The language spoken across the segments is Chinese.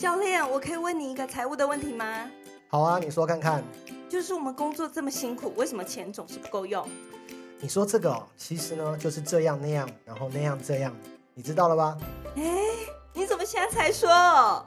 教练，我可以问你一个财务的问题吗？好啊，你说看看。就是我们工作这么辛苦，为什么钱总是不够用？你说这个哦，其实呢就是这样那样，然后那样这样，你知道了吧？哎，你怎么现在才说？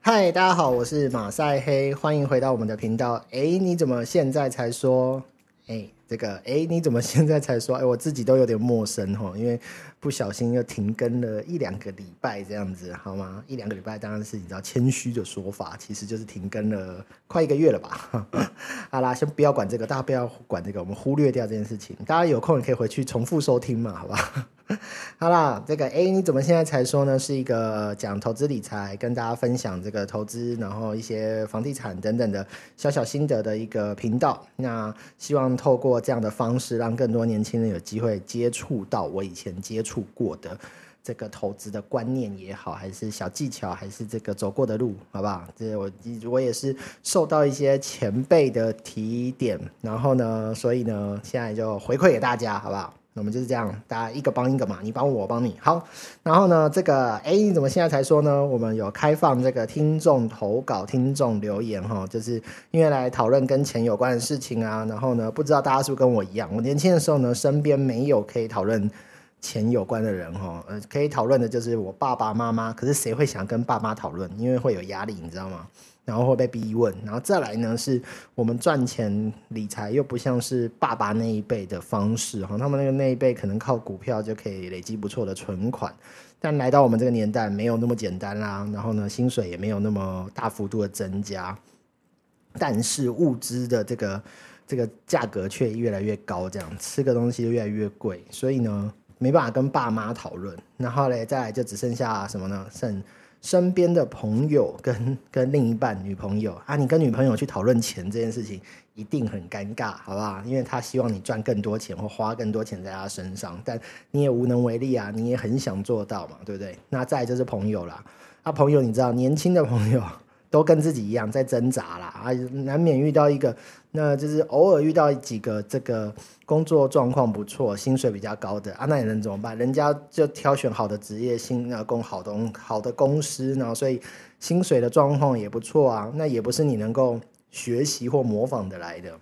嗨，大家好，我是马赛黑，欢迎回到我们的频道。哎，你怎么现在才说？哎，这个哎，你怎么现在才说？哎，我自己都有点陌生哈，因为不小心又停更了一两个礼拜这样子，好吗？一两个礼拜当然是你知道谦虚的说法，其实就是停更了快一个月了吧。好啦，先不要管这个，大家不要管这个，我们忽略掉这件事情。大家有空也可以回去重复收听嘛，好吧？好啦，这个哎，你怎么现在才说呢？是一个讲投资理财，跟大家分享这个投资，然后一些房地产等等的小小心得的一个频道。那希望透过这样的方式，让更多年轻人有机会接触到我以前接触过的这个投资的观念也好，还是小技巧，还是这个走过的路，好不好？这我我也是受到一些前辈的提点，然后呢，所以呢，现在就回馈给大家，好不好？我们就是这样，大家一个帮一个嘛，你帮我，我帮你。好，然后呢，这个哎，你怎么现在才说呢？我们有开放这个听众投稿、听众留言哈，就是因为来讨论跟钱有关的事情啊。然后呢，不知道大家是不是跟我一样，我年轻的时候呢，身边没有可以讨论钱有关的人哈，呃，可以讨论的就是我爸爸妈妈。可是谁会想跟爸妈讨论？因为会有压力，你知道吗？然后会被逼问，然后再来呢，是我们赚钱理财又不像是爸爸那一辈的方式哈，他们那个那一辈可能靠股票就可以累积不错的存款，但来到我们这个年代没有那么简单啦，然后呢，薪水也没有那么大幅度的增加，但是物资的这个这个价格却越来越高，这样吃个东西越来越贵，所以呢，没办法跟爸妈讨论，然后嘞，再来就只剩下什么呢？剩。身边的朋友跟跟另一半女朋友啊，你跟女朋友去讨论钱这件事情，一定很尴尬，好不好？因为他希望你赚更多钱或花更多钱在她身上，但你也无能为力啊，你也很想做到嘛，对不对？那再就是朋友啦，啊，朋友你知道，年轻的朋友。都跟自己一样在挣扎啦，啊，难免遇到一个，那就是偶尔遇到几个这个工作状况不错、薪水比较高的啊，那你能怎么办？人家就挑选好的职业、薪啊供好东好的公司，然后所以薪水的状况也不错啊，那也不是你能够学习或模仿的来的。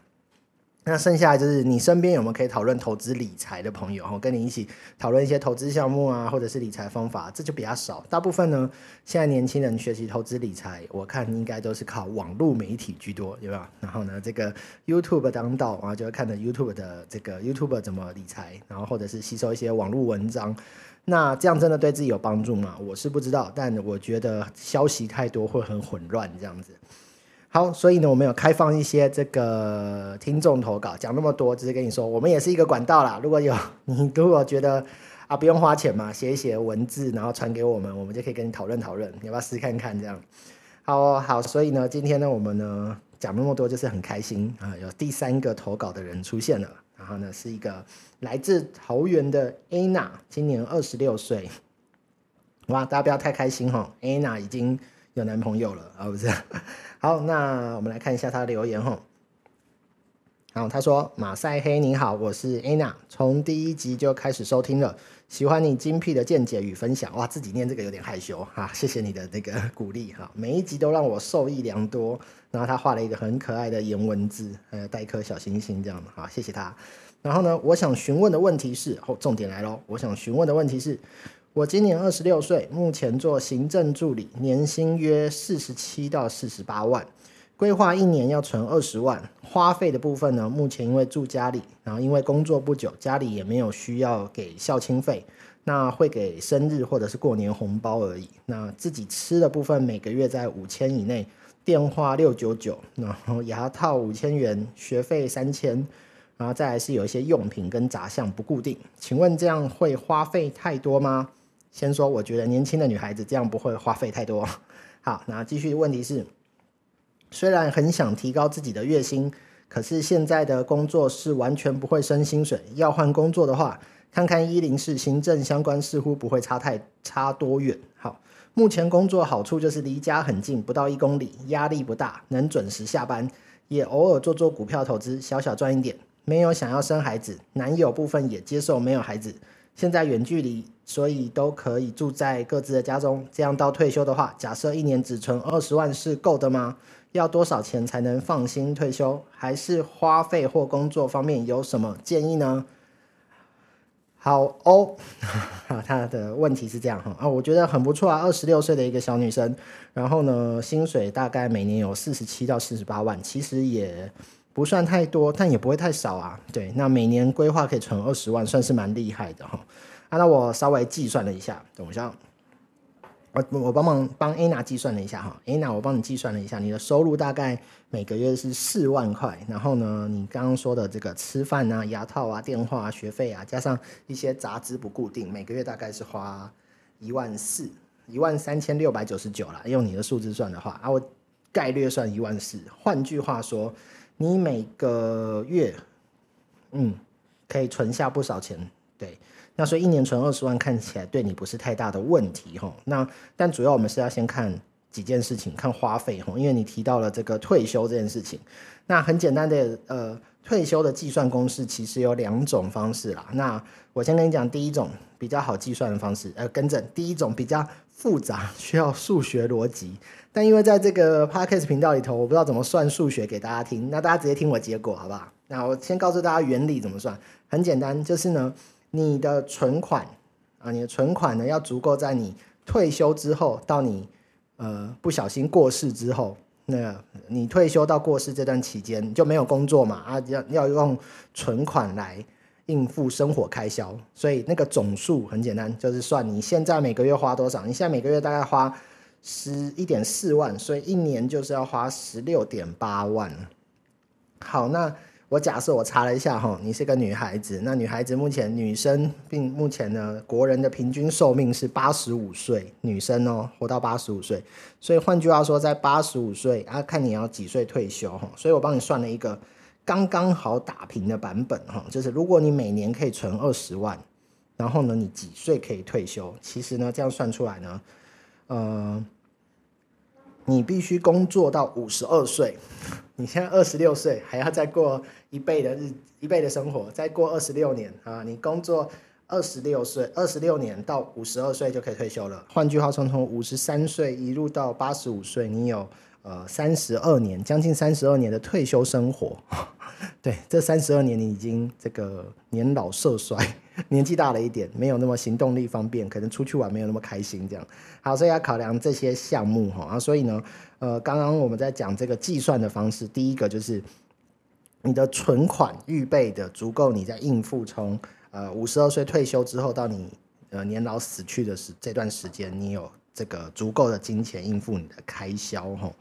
那剩下就是你身边有没有可以讨论投资理财的朋友，然后跟你一起讨论一些投资项目啊，或者是理财方法，这就比较少。大部分呢，现在年轻人学习投资理财，我看应该都是靠网络媒体居多，对吧？然后呢，这个 YouTube 当道啊，就会看着 YouTube 的这个 YouTube 怎么理财，然后或者是吸收一些网络文章。那这样真的对自己有帮助吗？我是不知道，但我觉得消息太多会很混乱，这样子。好，所以呢，我们有开放一些这个听众投稿，讲那么多，只是跟你说，我们也是一个管道啦。如果有你如果觉得啊不用花钱嘛，写一写文字，然后传给我们，我们就可以跟你讨论讨论，你要不要试看看这样？好好，所以呢，今天呢，我们呢讲那么多，就是很开心啊，有第三个投稿的人出现了，然后呢是一个来自桃园的 Ana 今年二十六岁。哇，大家不要太开心哈，Anna 已经有男朋友了啊，不是？好，那我们来看一下他的留言哈。好，他说：“马赛黑，你好，我是 Anna，从第一集就开始收听了，喜欢你精辟的见解与分享。哇，自己念这个有点害羞哈，谢谢你的那个鼓励哈，每一集都让我受益良多。然后他画了一个很可爱的颜文字，呃，带一颗小星星这样的，好，谢谢他。然后呢，我想询问的问题是，哦，重点来喽，我想询问的问题是。”我今年二十六岁，目前做行政助理，年薪约四十七到四十八万，规划一年要存二十万。花费的部分呢，目前因为住家里，然后因为工作不久，家里也没有需要给孝亲费，那会给生日或者是过年红包而已。那自己吃的部分每个月在五千以内，电话六九九，然后牙套五千元，学费三千，然后再来是有一些用品跟杂项不固定。请问这样会花费太多吗？先说，我觉得年轻的女孩子这样不会花费太多。好，那继续问题是，虽然很想提高自己的月薪，可是现在的工作是完全不会升薪水。要换工作的话，看看一零四行政相关，似乎不会差太差多远。好，目前工作好处就是离家很近，不到一公里，压力不大，能准时下班，也偶尔做做股票投资，小小赚一点。没有想要生孩子，男友部分也接受没有孩子。现在远距离。所以都可以住在各自的家中。这样到退休的话，假设一年只存二十万是够的吗？要多少钱才能放心退休？还是花费或工作方面有什么建议呢？好哦，他的问题是这样哈啊，我觉得很不错啊，二十六岁的一个小女生，然后呢，薪水大概每年有四十七到四十八万，其实也不算太多，但也不会太少啊。对，那每年规划可以存二十万，算是蛮厉害的哈。啊，那我稍微计算了一下，等一下。我我帮忙帮 A 娜计算了一下哈 A 娜我帮你计算了一下，你的收入大概每个月是四万块，然后呢，你刚刚说的这个吃饭啊、牙套啊、电话啊、学费啊，加上一些杂支不固定，每个月大概是花一万四，一万三千六百九十九了，用你的数字算的话啊，我概略算一万四，换句话说，你每个月嗯可以存下不少钱，对。那所以一年存二十万看起来对你不是太大的问题哈。那但主要我们是要先看几件事情，看花费哈。因为你提到了这个退休这件事情，那很简单的呃退休的计算公式其实有两种方式啦。那我先跟你讲第一种比较好计算的方式，呃，跟着第一种比较复杂，需要数学逻辑。但因为在这个 podcast 频道里头，我不知道怎么算数学给大家听，那大家直接听我结果好不好？那我先告诉大家原理怎么算，很简单，就是呢。你的存款啊，你的存款呢要足够在你退休之后到你呃不小心过世之后，那你退休到过世这段期间你就没有工作嘛啊，要要用存款来应付生活开销，所以那个总数很简单，就是算你现在每个月花多少，你现在每个月大概花十一点四万，所以一年就是要花十六点八万。好，那。我假设我查了一下哈，你是个女孩子，那女孩子目前女生并目前呢，国人的平均寿命是八十五岁，女生哦活到八十五岁，所以换句话说，在八十五岁啊，看你要几岁退休哈，所以我帮你算了一个刚刚好打平的版本哈，就是如果你每年可以存二十万，然后呢你几岁可以退休？其实呢这样算出来呢，呃。你必须工作到五十二岁，你现在二十六岁，还要再过一倍的日一倍的生活，再过二十六年啊！你工作二十六岁，二十六年到五十二岁就可以退休了。换句话说，从五十三岁一路到八十五岁，你有呃三十二年，将近三十二年的退休生活。对，这三十二年你已经这个年老色衰。年纪大了一点，没有那么行动力方便，可能出去玩没有那么开心，这样。好，所以要考量这些项目哈啊，所以呢，呃，刚刚我们在讲这个计算的方式，第一个就是你的存款预备的足够，你在应付从呃五十二岁退休之后到你呃年老死去的时这段时间，你有这个足够的金钱应付你的开销哈。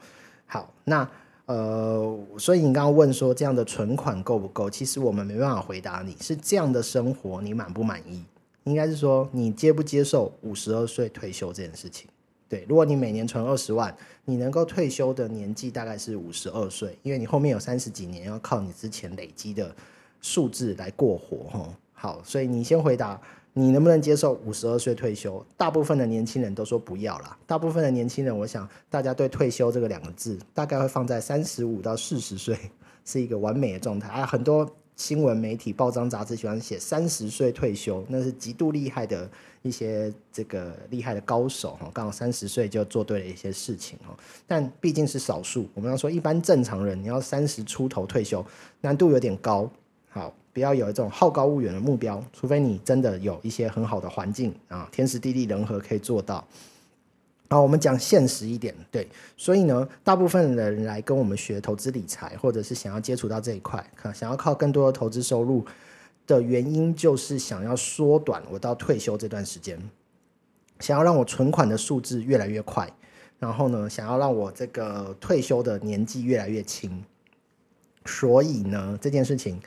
好，那。呃，所以你刚刚问说这样的存款够不够？其实我们没办法回答你，是这样的生活你满不满意？应该是说你接不接受五十二岁退休这件事情？对，如果你每年存二十万，你能够退休的年纪大概是五十二岁，因为你后面有三十几年要靠你之前累积的数字来过活哈。好，所以你先回答。你能不能接受五十二岁退休？大部分的年轻人都说不要啦。大部分的年轻人，我想大家对退休这个两个字，大概会放在三十五到四十岁，是一个完美的状态。啊，很多新闻媒体、报章杂志喜欢写三十岁退休，那是极度厉害的一些这个厉害的高手哈，刚好三十岁就做对了一些事情哈。但毕竟是少数，我们要说一般正常人，你要三十出头退休，难度有点高。好。不要有一种好高骛远的目标，除非你真的有一些很好的环境啊，天时地利人和可以做到。好，我们讲现实一点，对，所以呢，大部分人来跟我们学投资理财，或者是想要接触到这一块，看想要靠更多的投资收入的原因，就是想要缩短我到退休这段时间，想要让我存款的数字越来越快，然后呢，想要让我这个退休的年纪越来越轻。所以呢，这件事情。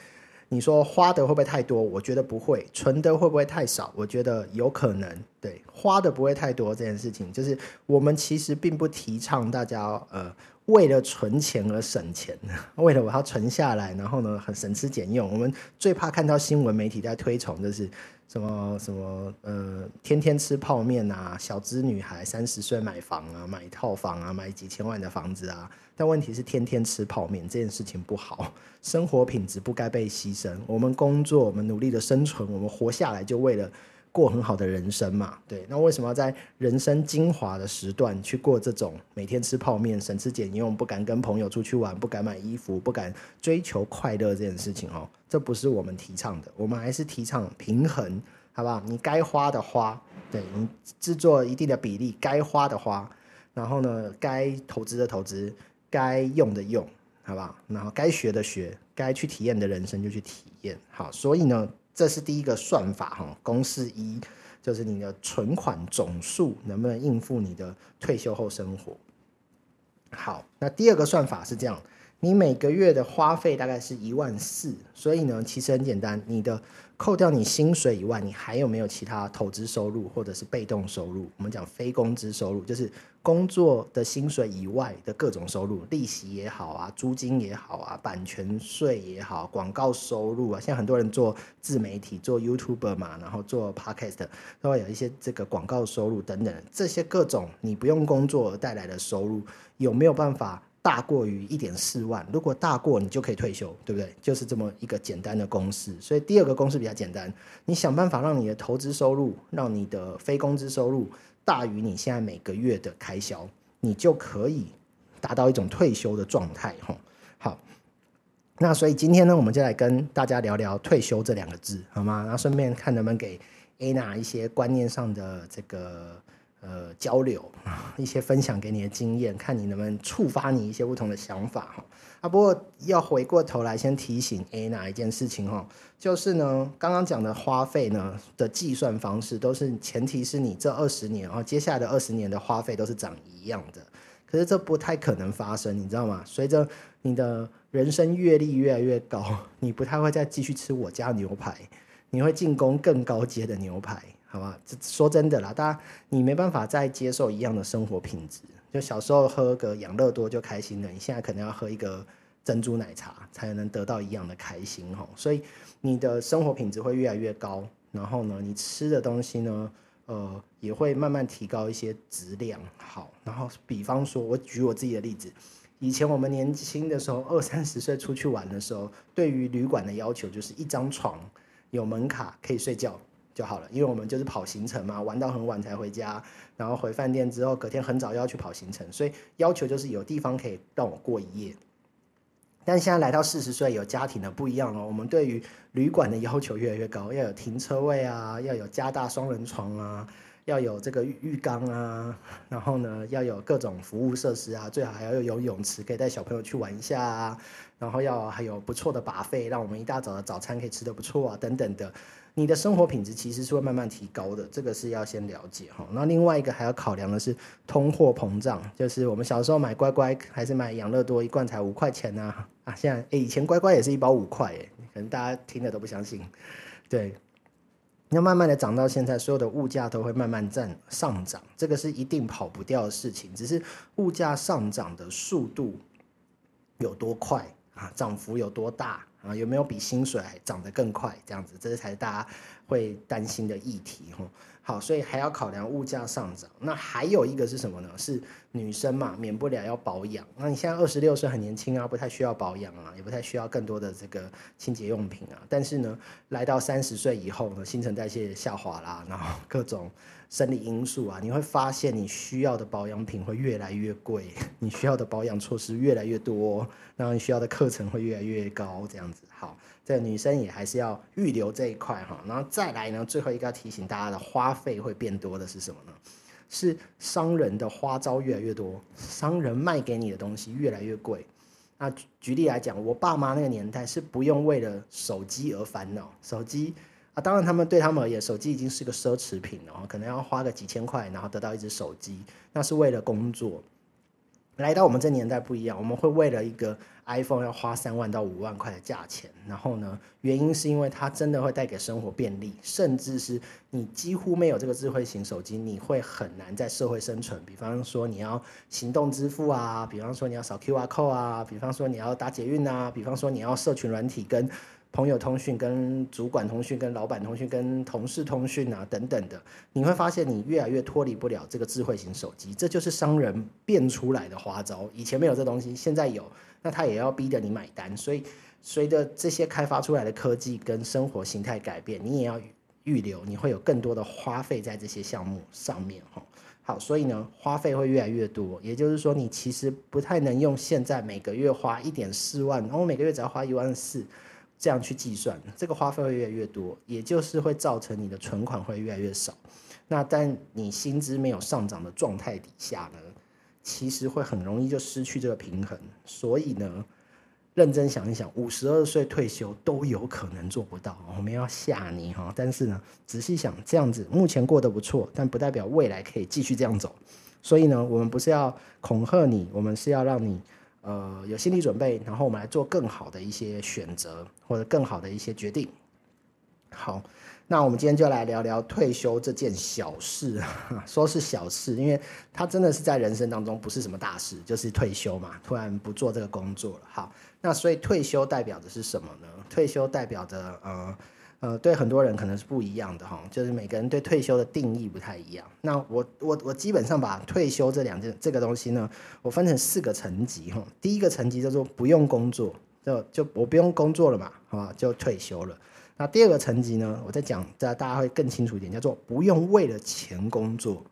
你说花的会不会太多？我觉得不会。存的会不会太少？我觉得有可能。对，花的不会太多这件事情，就是我们其实并不提倡大家呃为了存钱而省钱，为了我要存下来，然后呢很省吃俭用。我们最怕看到新闻媒体在推崇，就是什么什么呃天天吃泡面啊，小资女孩三十岁买房啊，买套房啊，买几千万的房子啊。但问题是，天天吃泡面这件事情不好，生活品质不该被牺牲。我们工作，我们努力的生存，我们活下来就为了过很好的人生嘛？对，那为什么要在人生精华的时段去过这种每天吃泡面、省吃俭用、不敢跟朋友出去玩、不敢买衣服、不敢追求快乐这件事情哦？这不是我们提倡的，我们还是提倡平衡，好不好？你该花的花，对你制作一定的比例，该花的花，然后呢，该投资的投资，该用的用，好不好？然后该学的学，该去体验的人生就去体验。好，所以呢。这是第一个算法哈，公式一就是你的存款总数能不能应付你的退休后生活。好，那第二个算法是这样，你每个月的花费大概是一万四，所以呢，其实很简单，你的。扣掉你薪水以外，你还有没有其他投资收入或者是被动收入？我们讲非工资收入，就是工作的薪水以外的各种收入，利息也好啊，租金也好啊，版权税也好，广告收入啊。现在很多人做自媒体，做 YouTuber 嘛，然后做 Podcast，都会有一些这个广告收入等等，这些各种你不用工作而带来的收入，有没有办法？大过于一点四万，如果大过，你就可以退休，对不对？就是这么一个简单的公式。所以第二个公式比较简单，你想办法让你的投资收入，让你的非工资收入大于你现在每个月的开销，你就可以达到一种退休的状态。吼，好，那所以今天呢，我们就来跟大家聊聊退休这两个字，好吗？然后顺便看能不能给 Anna 一些观念上的这个。呃，交流一些分享给你的经验，看你能不能触发你一些不同的想法哈。啊，不过要回过头来先提醒 A 哪一件事情哈，就是呢，刚刚讲的花费呢的计算方式都是前提是你这二十年啊，接下来的二十年的花费都是长一样的。可是这不太可能发生，你知道吗？随着你的人生阅历越来越高，你不太会再继续吃我家牛排，你会进攻更高阶的牛排。好吧，这说真的啦，大家你没办法再接受一样的生活品质。就小时候喝个养乐多就开心了，你现在可能要喝一个珍珠奶茶才能得到一样的开心哦。所以你的生活品质会越来越高，然后呢，你吃的东西呢，呃，也会慢慢提高一些质量。好，然后比方说，我举我自己的例子，以前我们年轻的时候，二三十岁出去玩的时候，对于旅馆的要求就是一张床，有门卡，可以睡觉。就好了，因为我们就是跑行程嘛，玩到很晚才回家，然后回饭店之后，隔天很早要去跑行程，所以要求就是有地方可以让我过一夜。但现在来到四十岁有家庭的不一样了，我们对于旅馆的要求越来越高，要有停车位啊，要有加大双人床啊，要有这个浴缸啊，然后呢要有各种服务设施啊，最好还要有游泳池，可以带小朋友去玩一下啊，然后要还有不错的把费，让我们一大早的早餐可以吃的不错啊，等等的。你的生活品质其实是会慢慢提高的，这个是要先了解哈。那另外一个还要考量的是通货膨胀，就是我们小时候买乖乖还是买养乐多一罐才五块钱呢？啊，现在诶以前乖乖也是一包五块诶，可能大家听了都不相信。对，那慢慢的涨到现在，所有的物价都会慢慢占上涨，这个是一定跑不掉的事情，只是物价上涨的速度有多快啊，涨幅有多大？啊，有没有比薪水还涨得更快？这样子，这才是大家会担心的议题哈。好，所以还要考量物价上涨。那还有一个是什么呢？是女生嘛，免不了要保养。那你现在二十六岁很年轻啊，不太需要保养啊，也不太需要更多的这个清洁用品啊。但是呢，来到三十岁以后呢，新陈代谢下滑啦，然后各种。生理因素啊，你会发现你需要的保养品会越来越贵，你需要的保养措施越来越多，然后你需要的课程会越来越高，这样子。好，这女生也还是要预留这一块哈。然后再来呢，最后一个要提醒大家的花费会变多的是什么呢？是商人的花招越来越多，商人卖给你的东西越来越贵。那举例来讲，我爸妈那个年代是不用为了手机而烦恼，手机。当然，他们对他们而言，手机已经是个奢侈品了，可能要花个几千块，然后得到一只手机，那是为了工作。来到我们这年代不一样，我们会为了一个 iPhone 要花三万到五万块的价钱，然后呢，原因是因为它真的会带给生活便利，甚至是你几乎没有这个智慧型手机，你会很难在社会生存。比方说你要行动支付啊，比方说你要扫 QR code 啊，比方说你要搭捷运啊，比方说你要社群软体跟。朋友通讯、跟主管通讯、跟老板通讯、跟同事通讯啊，等等的，你会发现你越来越脱离不了这个智慧型手机，这就是商人变出来的花招。以前没有这东西，现在有，那他也要逼着你买单。所以，随着这些开发出来的科技跟生活形态改变，你也要预留，你会有更多的花费在这些项目上面哈。好，所以呢，花费会越来越多，也就是说，你其实不太能用现在每个月花一点四万，然后每个月只要花一万四这样去计算，这个花费会越来越多，也就是会造成你的存款会越来越少。那但你薪资没有上涨的状态底下呢，其实会很容易就失去这个平衡。所以呢，认真想一想，五十二岁退休都有可能做不到。我们要吓你哈，但是呢，仔细想，这样子目前过得不错，但不代表未来可以继续这样走。所以呢，我们不是要恐吓你，我们是要让你呃有心理准备，然后我们来做更好的一些选择或者更好的一些决定。好。那我们今天就来聊聊退休这件小事，说是小事，因为它真的是在人生当中不是什么大事，就是退休嘛，突然不做这个工作了。好，那所以退休代表的是什么呢？退休代表的呃呃，对很多人可能是不一样的哈，就是每个人对退休的定义不太一样。那我我我基本上把退休这两件这个东西呢，我分成四个层级哈。第一个层级叫做不用工作，就就我不用工作了嘛，好吧，就退休了。那第二个层级呢？我再讲，大大家会更清楚一点，叫做不用为了钱工作，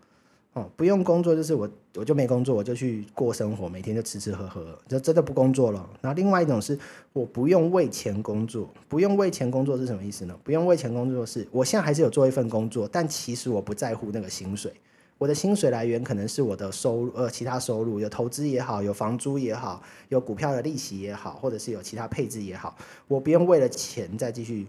不用工作就是我我就没工作，我就去过生活，每天就吃吃喝喝，就真的不工作了。然后另外一种是我不用为钱工作，不用为钱工作是什么意思呢？不用为钱工作是，我现在还是有做一份工作，但其实我不在乎那个薪水，我的薪水来源可能是我的收入，呃，其他收入，有投资也好，有房租也好，有股票的利息也好，或者是有其他配置也好，我不用为了钱再继续。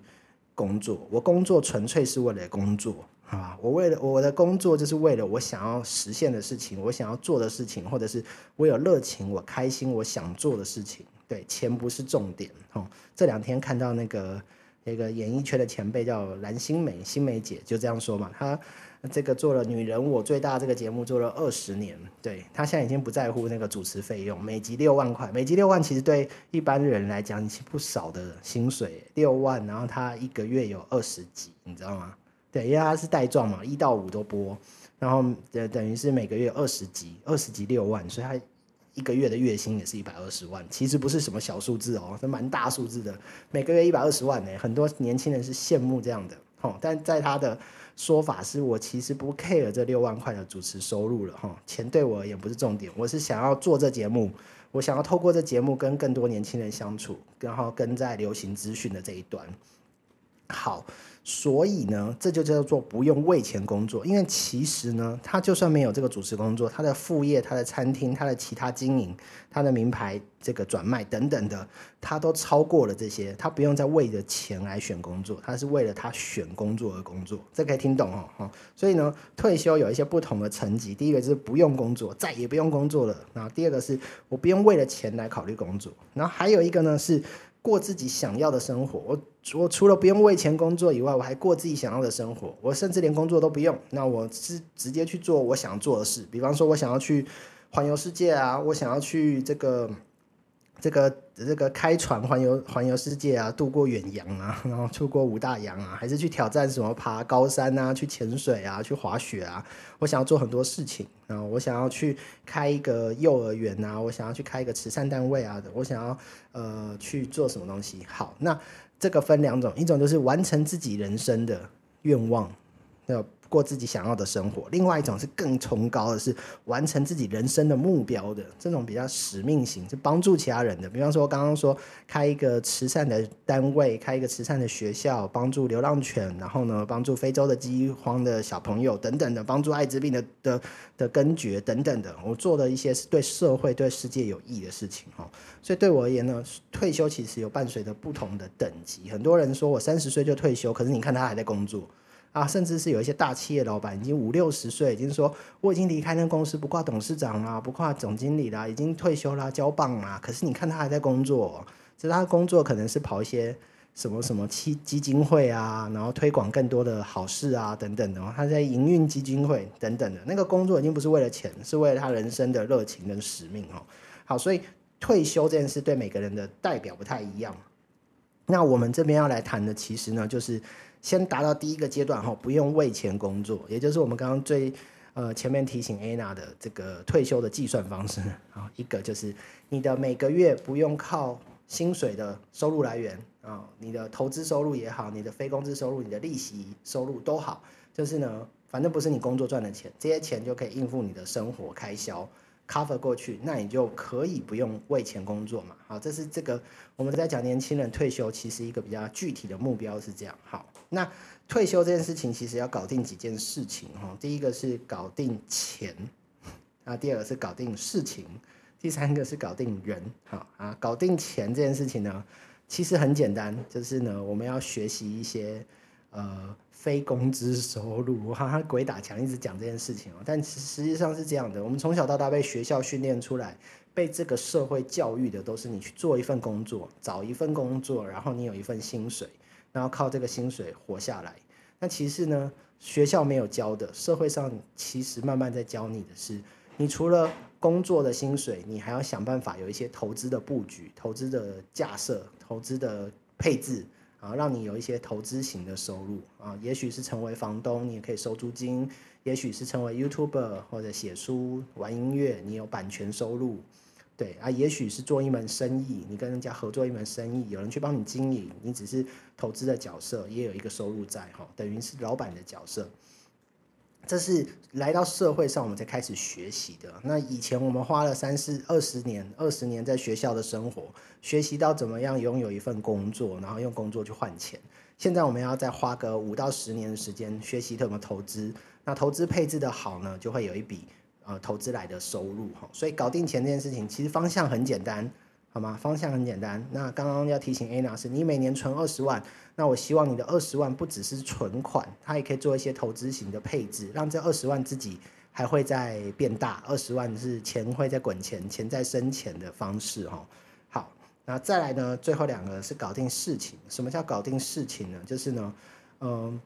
工作，我工作纯粹是为了工作，啊，我为了我的工作就是为了我想要实现的事情，我想要做的事情，或者是我有热情，我开心，我想做的事情。对，钱不是重点。哦，这两天看到那个那个演艺圈的前辈叫蓝心湄，心湄姐就这样说嘛，她。这个做了《女人我最大》这个节目做了二十年，对他现在已经不在乎那个主持费用，每集六万块，每集六万其实对一般人来讲是不少的薪水，六万，然后他一个月有二十集，你知道吗？对，因为他是带状嘛，一到五都播，然后等等于是每个月二十集，二十集六万，所以他一个月的月薪也是一百二十万，其实不是什么小数字哦，是蛮大数字的，每个月一百二十万呢，很多年轻人是羡慕这样的，哦，但在他的。说法是我其实不 care 这六万块的主持收入了哈，钱对我而言不是重点，我是想要做这节目，我想要透过这节目跟更多年轻人相处，然后跟在流行资讯的这一端。好。所以呢，这就叫做不用为钱工作，因为其实呢，他就算没有这个主持工作，他的副业、他的餐厅、他的其他经营、他的名牌这个转卖等等的，他都超过了这些，他不用再为着钱来选工作，他是为了他选工作而工作，这可以听懂哦，哈。所以呢，退休有一些不同的层级，第一个就是不用工作，再也不用工作了，然后第二个是我不用为了钱来考虑工作，然后还有一个呢是。过自己想要的生活，我除了不用为钱工作以外，我还过自己想要的生活。我甚至连工作都不用，那我是直接去做我想做的事。比方说，我想要去环游世界啊，我想要去这个。这个这个开船环游环游世界啊，渡过远洋啊，然后出过五大洋啊，还是去挑战什么爬高山啊，去潜水啊，去滑雪啊。我想要做很多事情，然后我想要去开一个幼儿园啊，我想要去开一个慈善单位啊，我想要呃去做什么东西。好，那这个分两种，一种就是完成自己人生的愿望，那。过自己想要的生活，另外一种是更崇高的，是完成自己人生的目标的这种比较使命型，是帮助其他人的。比方说，刚刚说开一个慈善的单位，开一个慈善的学校，帮助流浪犬，然后呢，帮助非洲的饥荒的小朋友等等的，帮助艾滋病的的的根绝等等的。我做的一些是对社会、对世界有益的事情哈。所以对我而言呢，退休其实有伴随着不同的等级。很多人说我三十岁就退休，可是你看他还在工作。啊，甚至是有一些大企业老板已经五六十岁，已经说我已经离开那公司，不挂董事长啦，不挂总经理啦，已经退休啦，交棒啦。可是你看他还在工作，其实他的工作可能是跑一些什么什么基基金会啊，然后推广更多的好事啊等等的。他在营运基金会等等的那个工作已经不是为了钱，是为了他人生的热情跟使命哦。好，所以退休这件事对每个人的代表不太一样。那我们这边要来谈的，其实呢，就是。先达到第一个阶段哈，不用为钱工作，也就是我们刚刚最呃前面提醒 Anna 的这个退休的计算方式啊，一个就是你的每个月不用靠薪水的收入来源，啊、你的投资收入也好，你的非工资收入、你的利息收入都好，就是呢，反正不是你工作赚的钱，这些钱就可以应付你的生活开销。Cover 过去，那你就可以不用为钱工作嘛。好，这是这个我们在讲年轻人退休，其实一个比较具体的目标是这样。好，那退休这件事情其实要搞定几件事情哈。第一个是搞定钱，啊，第二个是搞定事情，第三个是搞定人。好啊，搞定钱这件事情呢，其实很简单，就是呢，我们要学习一些呃。非工资收入，我哈哈鬼打墙一直讲这件事情哦，但实际上是这样的，我们从小到大被学校训练出来，被这个社会教育的都是你去做一份工作，找一份工作，然后你有一份薪水，然后靠这个薪水活下来。那其实呢，学校没有教的，社会上其实慢慢在教你的是，你除了工作的薪水，你还要想办法有一些投资的布局、投资的架设、投资的配置。啊，让你有一些投资型的收入啊，也许是成为房东，你也可以收租金；也许是成为 YouTuber 或者写书、玩音乐，你有版权收入。对啊，也许是做一门生意，你跟人家合作一门生意，有人去帮你经营，你只是投资的角色，也有一个收入在哈，等于是老板的角色。这是来到社会上我们才开始学习的。那以前我们花了三四二十年、二十年在学校的生活，学习到怎么样拥有一份工作，然后用工作去换钱。现在我们要再花个五到十年的时间学习怎么投资。那投资配置的好呢，就会有一笔呃投资来的收入哈。所以搞定钱这件事情，其实方向很简单。好吗？方向很简单。那刚刚要提醒 Anna 是，你每年存二十万，那我希望你的二十万不只是存款，它也可以做一些投资型的配置，让这二十万自己还会再变大。二十万是钱会在滚钱，钱在生钱的方式哈。好，那再来呢？最后两个是搞定事情。什么叫搞定事情呢？就是呢，嗯，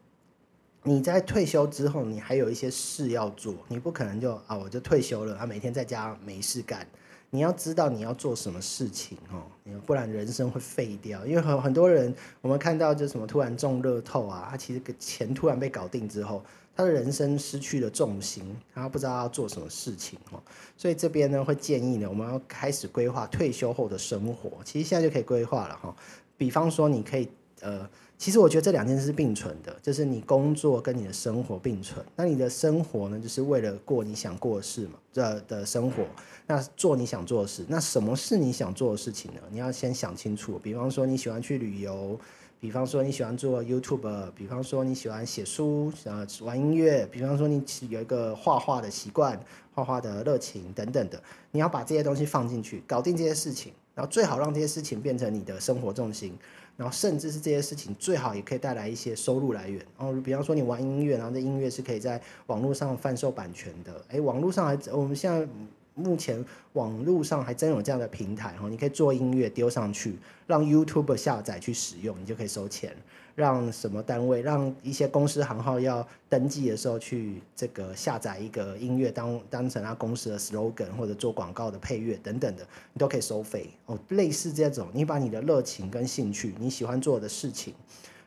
你在退休之后，你还有一些事要做，你不可能就啊我就退休了啊，每天在家没事干。你要知道你要做什么事情哦，不然人生会废掉。因为很很多人，我们看到就什么突然中乐透啊，他其实钱突然被搞定之后，他的人生失去了重心，他不知道要做什么事情哦。所以这边呢会建议呢，我们要开始规划退休后的生活。其实现在就可以规划了哈。比方说，你可以呃。其实我觉得这两件事是并存的，就是你工作跟你的生活并存。那你的生活呢，就是为了过你想过的事嘛，这的生活。那做你想做的事，那什么是你想做的事情呢？你要先想清楚。比方说你喜欢去旅游，比方说你喜欢做 YouTube，比方说你喜欢写书、呃玩音乐，比方说你有一个画画的习惯、画画的热情等等的，你要把这些东西放进去，搞定这些事情，然后最好让这些事情变成你的生活重心。然后甚至是这些事情最好也可以带来一些收入来源。然后比方说你玩音乐，然后这音乐是可以在网络上贩售版权的。哎，网络上还我们现在目前网络上还真有这样的平台哈，你可以做音乐丢上去，让 YouTube 下载去使用，你就可以收钱。让什么单位，让一些公司行号要登记的时候去这个下载一个音乐当当成他公司的 slogan 或者做广告的配乐等等的，你都可以收费哦。类似这种，你把你的热情跟兴趣，你喜欢做的事情，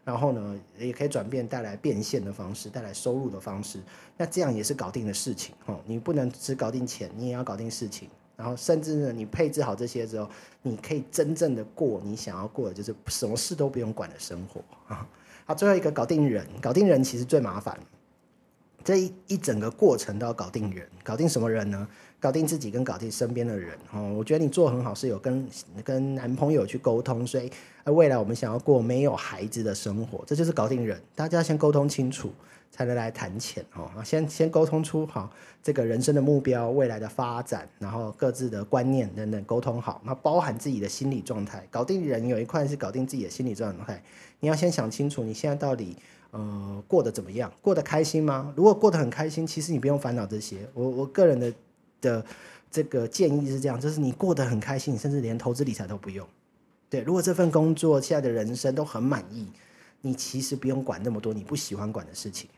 然后呢，也可以转变带来变现的方式，带来收入的方式，那这样也是搞定的事情哦。你不能只搞定钱，你也要搞定事情。然后甚至呢，你配置好这些之后，你可以真正的过你想要过的，就是什么事都不用管的生活啊。好，最后一个搞定人，搞定人其实最麻烦。这一一整个过程都要搞定人，搞定什么人呢？搞定自己跟搞定身边的人哦。我觉得你做很好，是有跟跟男朋友去沟通，所以未来我们想要过没有孩子的生活，这就是搞定人。大家先沟通清楚。才能来谈钱哦，先先沟通出好这个人生的目标、未来的发展，然后各自的观念等等沟通好，那包含自己的心理状态。搞定人有一块是搞定自己的心理状态，你要先想清楚你现在到底呃过得怎么样，过得开心吗？如果过得很开心，其实你不用烦恼这些。我我个人的的这个建议是这样，就是你过得很开心，你甚至连投资理财都不用。对，如果这份工作现在的人生都很满意，你其实不用管那么多你不喜欢管的事情。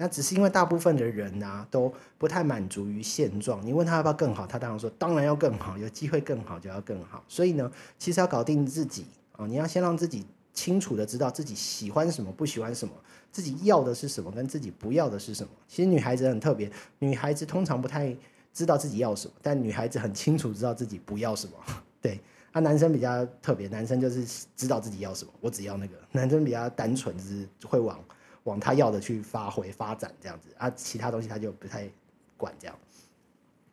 那只是因为大部分的人啊都不太满足于现状。你问他要不要更好，他当然说当然要更好，有机会更好就要更好。所以呢，其实要搞定自己啊，你要先让自己清楚的知道自己喜欢什么，不喜欢什么，自己要的是什么，跟自己不要的是什么。其实女孩子很特别，女孩子通常不太知道自己要什么，但女孩子很清楚知道自己不要什么。对，啊，男生比较特别，男生就是知道自己要什么，我只要那个。男生比较单纯，就是会往往他要的去发挥发展这样子啊，其他东西他就不太管这样。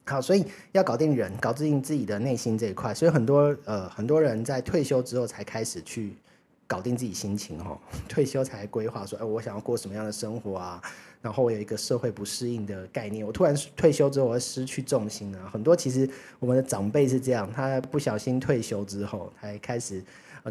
好，所以要搞定人，搞定自己的内心这一块。所以很多呃很多人在退休之后才开始去搞定自己心情哦，退休才规划说，哎，我想要过什么样的生活啊？然后我有一个社会不适应的概念，我突然退休之后我会失去重心啊。很多其实我们的长辈是这样，他不小心退休之后才开始。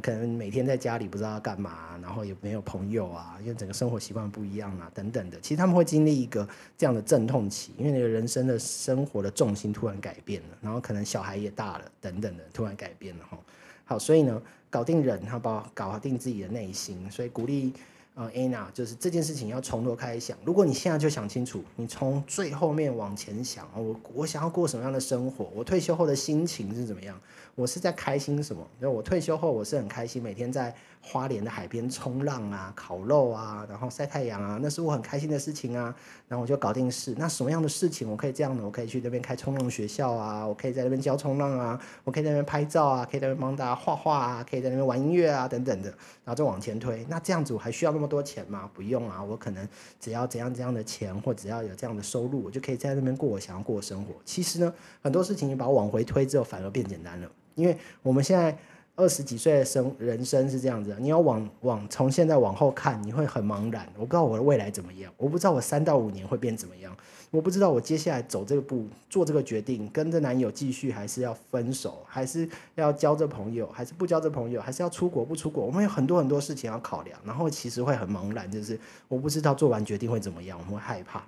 可能每天在家里不知道干嘛，然后也没有朋友啊，因为整个生活习惯不一样啊，等等的。其实他们会经历一个这样的阵痛期，因为那个人生的生活的重心突然改变了，然后可能小孩也大了，等等的，突然改变了哈。好，所以呢，搞定人，好不好搞定自己的内心，所以鼓励。呃，Anna，就是这件事情要从头开始想。如果你现在就想清楚，你从最后面往前想，我我想要过什么样的生活？我退休后的心情是怎么样？我是在开心什么？就我退休后，我是很开心，每天在花莲的海边冲浪啊、烤肉啊，然后晒太阳啊，那是我很开心的事情啊。然后我就搞定事。那什么样的事情我可以这样呢？我可以去那边开冲浪学校啊，我可以在那边教冲浪啊，我可以在那边拍照啊，可以在那边帮大家画画啊，可以在那边玩音乐啊，等等的。然后再往前推，那这样子我还需要那么多钱吗？不用啊，我可能只要怎样怎样的钱，或只要有这样的收入，我就可以在那边过我想要过的生活。其实呢，很多事情你把我往回推之后，反而变简单了，因为我们现在。二十几岁的生人生是这样子，你要往往从现在往后看，你会很茫然。我不知道我的未来怎么样，我不知道我三到五年会变怎么样，我不知道我接下来走这个步，做这个决定，跟着男友继续，还是要分手，还是要交这朋友，还是不交这朋友，还是要出国不出国？我们有很多很多事情要考量，然后其实会很茫然，就是我不知道做完决定会怎么样，我们会害怕。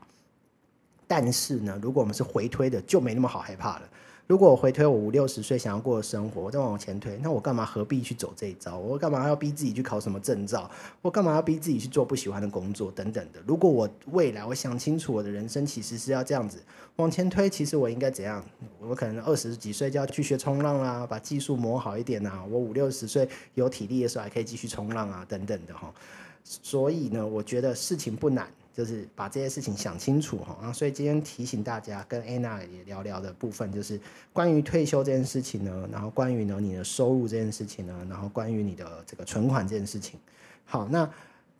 但是呢，如果我们是回推的，就没那么好害怕了。如果我回推我五六十岁想要过的生活，我再往前推，那我干嘛何必去走这一招？我干嘛要逼自己去考什么证照？我干嘛要逼自己去做不喜欢的工作？等等的。如果我未来我想清楚我的人生其实是要这样子往前推，其实我应该怎样？我可能二十几岁就要去学冲浪啊，把技术磨好一点啊。我五六十岁有体力的时候还可以继续冲浪啊，等等的哈。所以呢，我觉得事情不难。就是把这些事情想清楚哈，然后所以今天提醒大家跟 Anna 也聊聊的部分，就是关于退休这件事情呢，然后关于呢你的收入这件事情呢，然后关于你的这个存款这件事情。好，那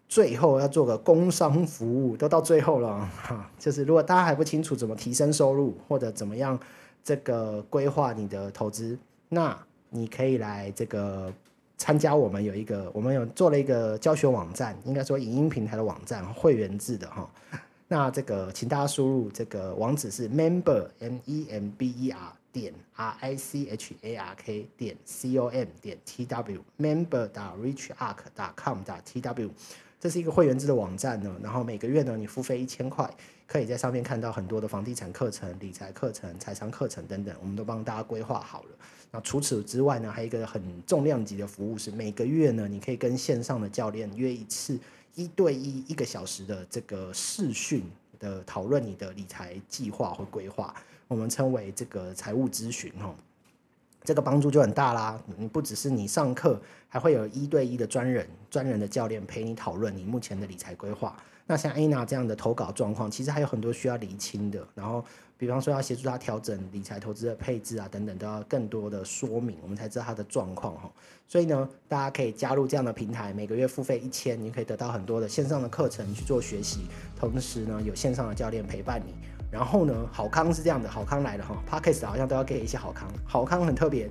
最后要做个工商服务，都到最后了哈，就是如果大家还不清楚怎么提升收入或者怎么样这个规划你的投资，那你可以来这个。参加我们有一个，我们有做了一个教学网站，应该说影音平台的网站，会员制的哈。那这个，请大家输入这个网址是 member m e m b e r 点 r i c h a r k 点 c o m 点 t w member 打 richark 打 com 打 t w。这是一个会员制的网站呢，然后每个月呢，你付费一千块，可以在上面看到很多的房地产课程、理财课程、财商课程等等，我们都帮大家规划好了。那除此之外呢，还有一个很重量级的服务是每个月呢，你可以跟线上的教练约一次一对一一个小时的这个视讯的讨论你的理财计划或规划，我们称为这个财务咨询哈。这个帮助就很大啦！你不只是你上课，还会有一对一的专人、专人的教练陪你讨论你目前的理财规划。那像 Anna 这样的投稿状况，其实还有很多需要理清的。然后，比方说要协助他调整理财投资的配置啊，等等，都要更多的说明，我们才知道他的状况哈。所以呢，大家可以加入这样的平台，每个月付费一千，你可以得到很多的线上的课程去做学习，同时呢，有线上的教练陪伴你。然后呢，好康是这样的，好康来了哈，Parkes 好像都要给一些好康，好康很特别。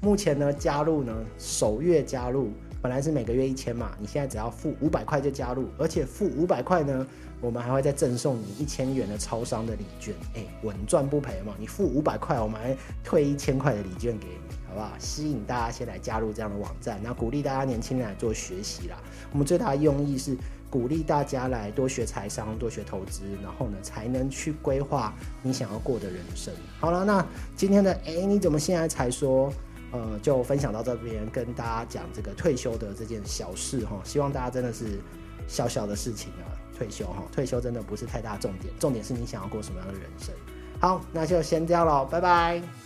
目前呢，加入呢首月加入，本来是每个月一千嘛，你现在只要付五百块就加入，而且付五百块呢，我们还会再赠送你一千元的超商的礼券，哎，稳赚不赔嘛。你付五百块，我们还退一千块的礼券给你，好不好？吸引大家先来加入这样的网站，那鼓励大家年轻人来做学习啦。我们最大的用意是。鼓励大家来多学财商，多学投资，然后呢，才能去规划你想要过的人生。好了，那今天的哎，你怎么现在才说？呃，就分享到这边，跟大家讲这个退休的这件小事哈。希望大家真的是小小的事情啊，退休哈，退休真的不是太大重点，重点是你想要过什么样的人生。好，那就先这样喽，拜拜。